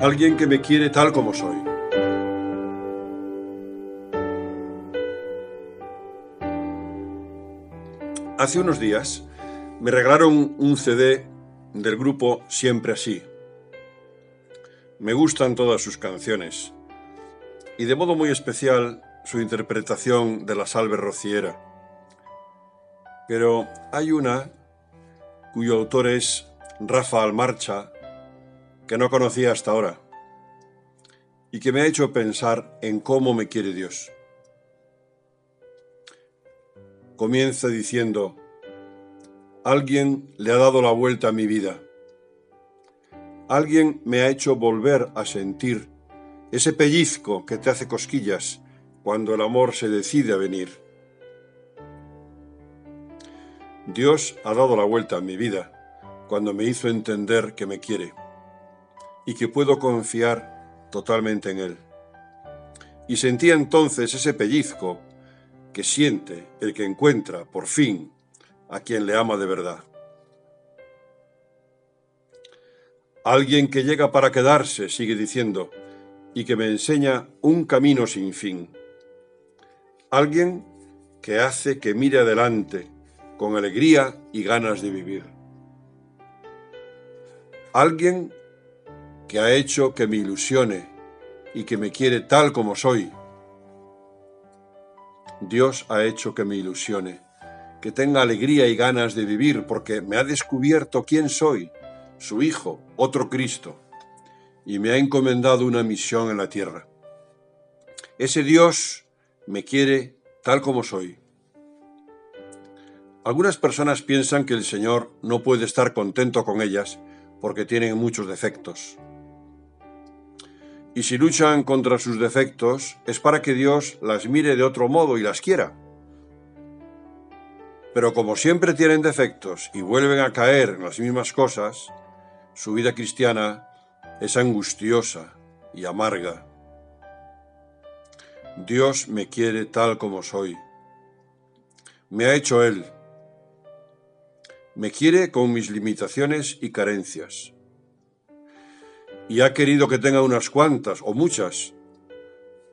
Alguien que me quiere tal como soy. Hace unos días me regalaron un CD del grupo Siempre Así. Me gustan todas sus canciones y de modo muy especial su interpretación de la salve rociera. Pero hay una cuyo autor es Rafa Almarcha que no conocía hasta ahora y que me ha hecho pensar en cómo me quiere Dios. Comienza diciendo, Alguien le ha dado la vuelta a mi vida. Alguien me ha hecho volver a sentir ese pellizco que te hace cosquillas cuando el amor se decide a venir. Dios ha dado la vuelta a mi vida cuando me hizo entender que me quiere y que puedo confiar totalmente en Él. Y sentí entonces ese pellizco que siente el que encuentra, por fin, a quien le ama de verdad. Alguien que llega para quedarse, sigue diciendo, y que me enseña un camino sin fin. Alguien que hace que mire adelante con alegría y ganas de vivir. Alguien que ha hecho que me ilusione y que me quiere tal como soy. Dios ha hecho que me ilusione que tenga alegría y ganas de vivir, porque me ha descubierto quién soy, su Hijo, otro Cristo, y me ha encomendado una misión en la tierra. Ese Dios me quiere tal como soy. Algunas personas piensan que el Señor no puede estar contento con ellas porque tienen muchos defectos. Y si luchan contra sus defectos es para que Dios las mire de otro modo y las quiera. Pero como siempre tienen defectos y vuelven a caer en las mismas cosas, su vida cristiana es angustiosa y amarga. Dios me quiere tal como soy. Me ha hecho Él. Me quiere con mis limitaciones y carencias. Y ha querido que tenga unas cuantas o muchas,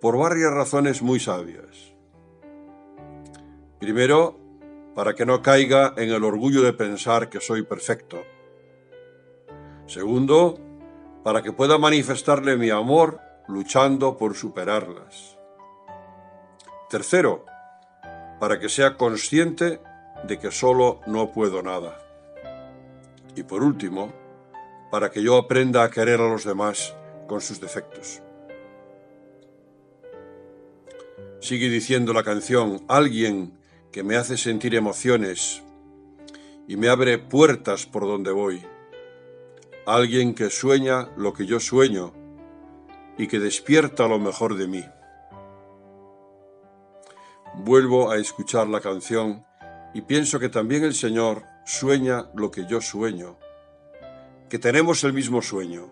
por varias razones muy sabias. Primero, para que no caiga en el orgullo de pensar que soy perfecto. Segundo, para que pueda manifestarle mi amor luchando por superarlas. Tercero, para que sea consciente de que solo no puedo nada. Y por último, para que yo aprenda a querer a los demás con sus defectos. Sigue diciendo la canción, alguien que me hace sentir emociones y me abre puertas por donde voy. Alguien que sueña lo que yo sueño y que despierta lo mejor de mí. Vuelvo a escuchar la canción y pienso que también el Señor sueña lo que yo sueño, que tenemos el mismo sueño,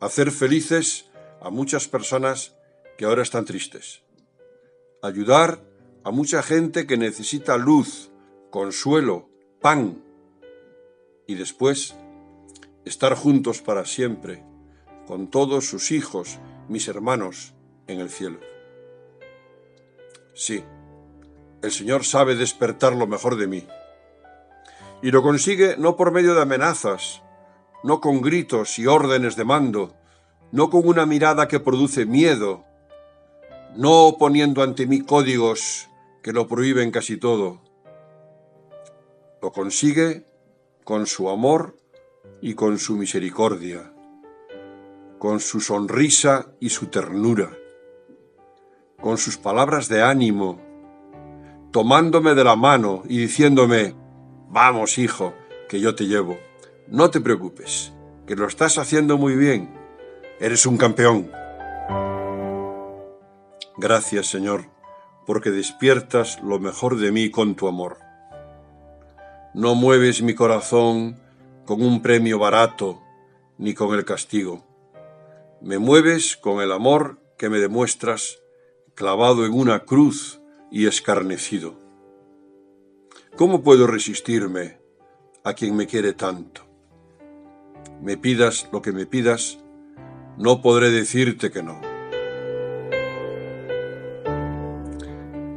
hacer felices a muchas personas que ahora están tristes, ayudar a mucha gente que necesita luz, consuelo, pan y después estar juntos para siempre con todos sus hijos, mis hermanos, en el cielo. Sí, el Señor sabe despertar lo mejor de mí. Y lo consigue no por medio de amenazas, no con gritos y órdenes de mando, no con una mirada que produce miedo, no poniendo ante mí códigos que lo prohíben casi todo. Lo consigue con su amor y con su misericordia, con su sonrisa y su ternura, con sus palabras de ánimo, tomándome de la mano y diciéndome, vamos hijo, que yo te llevo, no te preocupes, que lo estás haciendo muy bien, eres un campeón. Gracias Señor, porque despiertas lo mejor de mí con tu amor. No mueves mi corazón con un premio barato ni con el castigo. Me mueves con el amor que me demuestras clavado en una cruz y escarnecido. ¿Cómo puedo resistirme a quien me quiere tanto? Me pidas lo que me pidas, no podré decirte que no.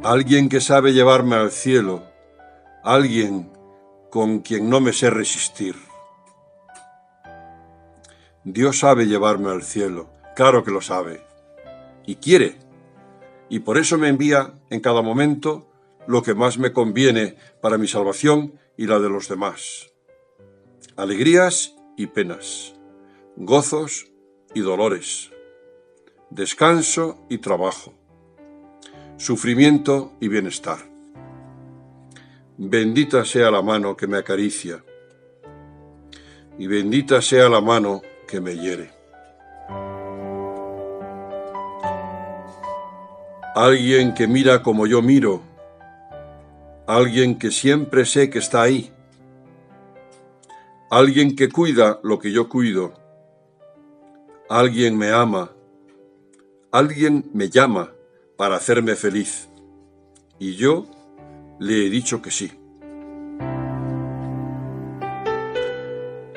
Alguien que sabe llevarme al cielo, alguien con quien no me sé resistir. Dios sabe llevarme al cielo, claro que lo sabe, y quiere, y por eso me envía en cada momento lo que más me conviene para mi salvación y la de los demás. Alegrías y penas, gozos y dolores, descanso y trabajo, sufrimiento y bienestar. Bendita sea la mano que me acaricia, y bendita sea la mano que me hiere. Alguien que mira como yo miro, alguien que siempre sé que está ahí, alguien que cuida lo que yo cuido, alguien me ama, alguien me llama para hacerme feliz, y yo le he dicho que sí.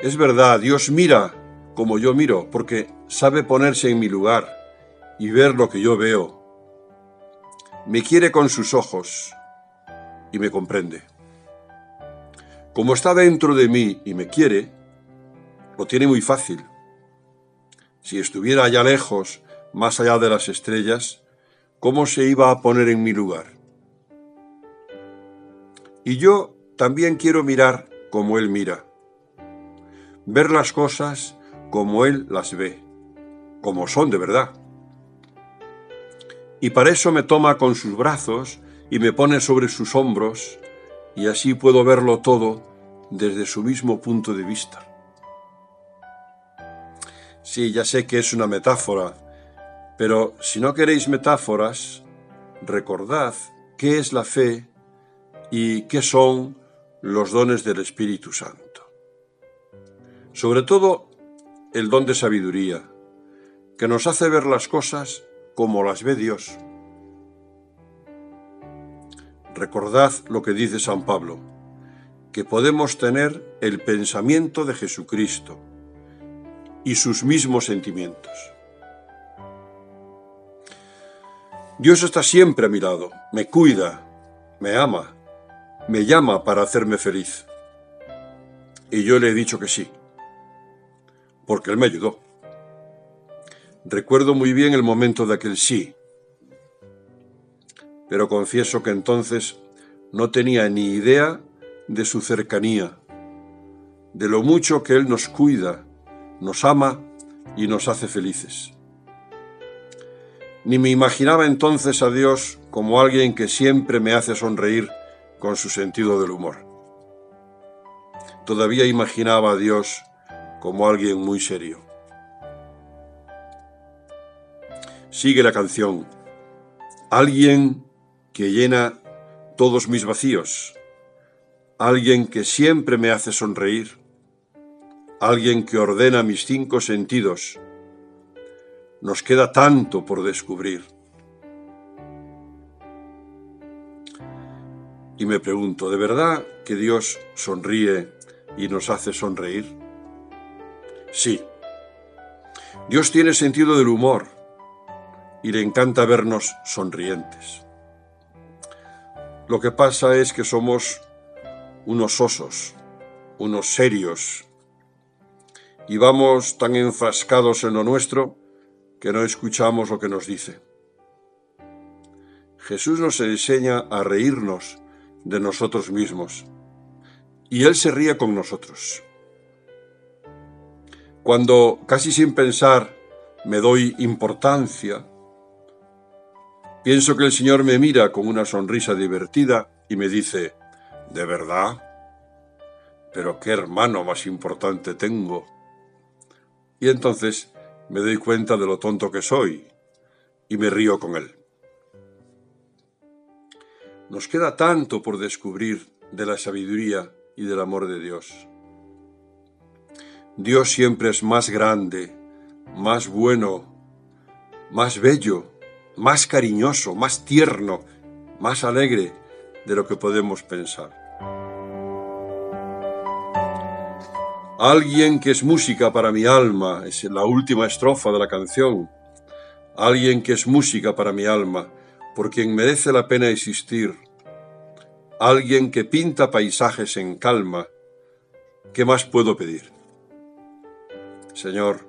Es verdad, Dios mira como yo miro, porque sabe ponerse en mi lugar y ver lo que yo veo. Me quiere con sus ojos y me comprende. Como está dentro de mí y me quiere, lo tiene muy fácil. Si estuviera allá lejos, más allá de las estrellas, ¿cómo se iba a poner en mi lugar? Y yo también quiero mirar como Él mira, ver las cosas como Él las ve, como son de verdad. Y para eso me toma con sus brazos y me pone sobre sus hombros, y así puedo verlo todo desde su mismo punto de vista. Sí, ya sé que es una metáfora, pero si no queréis metáforas, recordad qué es la fe y qué son los dones del Espíritu Santo. Sobre todo el don de sabiduría, que nos hace ver las cosas como las ve Dios. Recordad lo que dice San Pablo, que podemos tener el pensamiento de Jesucristo y sus mismos sentimientos. Dios está siempre a mi lado, me cuida, me ama, me llama para hacerme feliz. Y yo le he dicho que sí porque Él me ayudó. Recuerdo muy bien el momento de aquel sí, pero confieso que entonces no tenía ni idea de su cercanía, de lo mucho que Él nos cuida, nos ama y nos hace felices. Ni me imaginaba entonces a Dios como alguien que siempre me hace sonreír con su sentido del humor. Todavía imaginaba a Dios como alguien muy serio. Sigue la canción. Alguien que llena todos mis vacíos. Alguien que siempre me hace sonreír. Alguien que ordena mis cinco sentidos. Nos queda tanto por descubrir. Y me pregunto, ¿de verdad que Dios sonríe y nos hace sonreír? Sí. Dios tiene sentido del humor y le encanta vernos sonrientes. Lo que pasa es que somos unos osos, unos serios, y vamos tan enfrascados en lo nuestro que no escuchamos lo que nos dice. Jesús nos enseña a reírnos de nosotros mismos, y Él se ríe con nosotros. Cuando casi sin pensar me doy importancia, Pienso que el Señor me mira con una sonrisa divertida y me dice, ¿de verdad? Pero qué hermano más importante tengo. Y entonces me doy cuenta de lo tonto que soy y me río con él. Nos queda tanto por descubrir de la sabiduría y del amor de Dios. Dios siempre es más grande, más bueno, más bello más cariñoso, más tierno, más alegre de lo que podemos pensar. Alguien que es música para mi alma, es la última estrofa de la canción. Alguien que es música para mi alma, por quien merece la pena existir. Alguien que pinta paisajes en calma. ¿Qué más puedo pedir? Señor,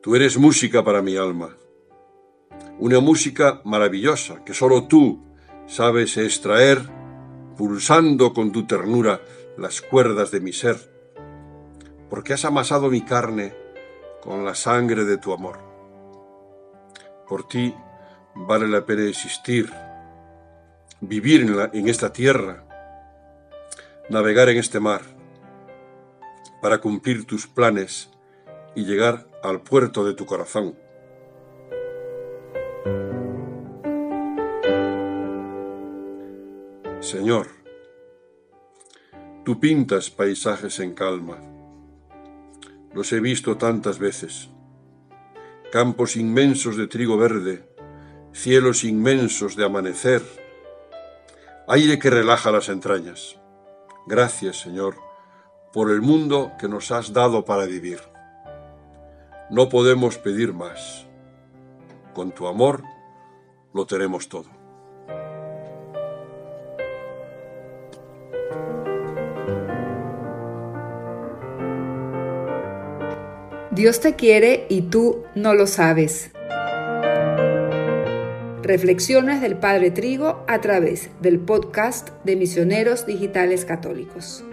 tú eres música para mi alma una música maravillosa que solo tú sabes extraer, pulsando con tu ternura las cuerdas de mi ser, porque has amasado mi carne con la sangre de tu amor. Por ti vale la pena existir, vivir en, en esta tierra, navegar en este mar, para cumplir tus planes y llegar al puerto de tu corazón. Señor, tú pintas paisajes en calma. Los he visto tantas veces. Campos inmensos de trigo verde, cielos inmensos de amanecer, aire que relaja las entrañas. Gracias, Señor, por el mundo que nos has dado para vivir. No podemos pedir más. Con tu amor lo tenemos todo. Dios te quiere y tú no lo sabes. Reflexiones del Padre Trigo a través del podcast de Misioneros Digitales Católicos.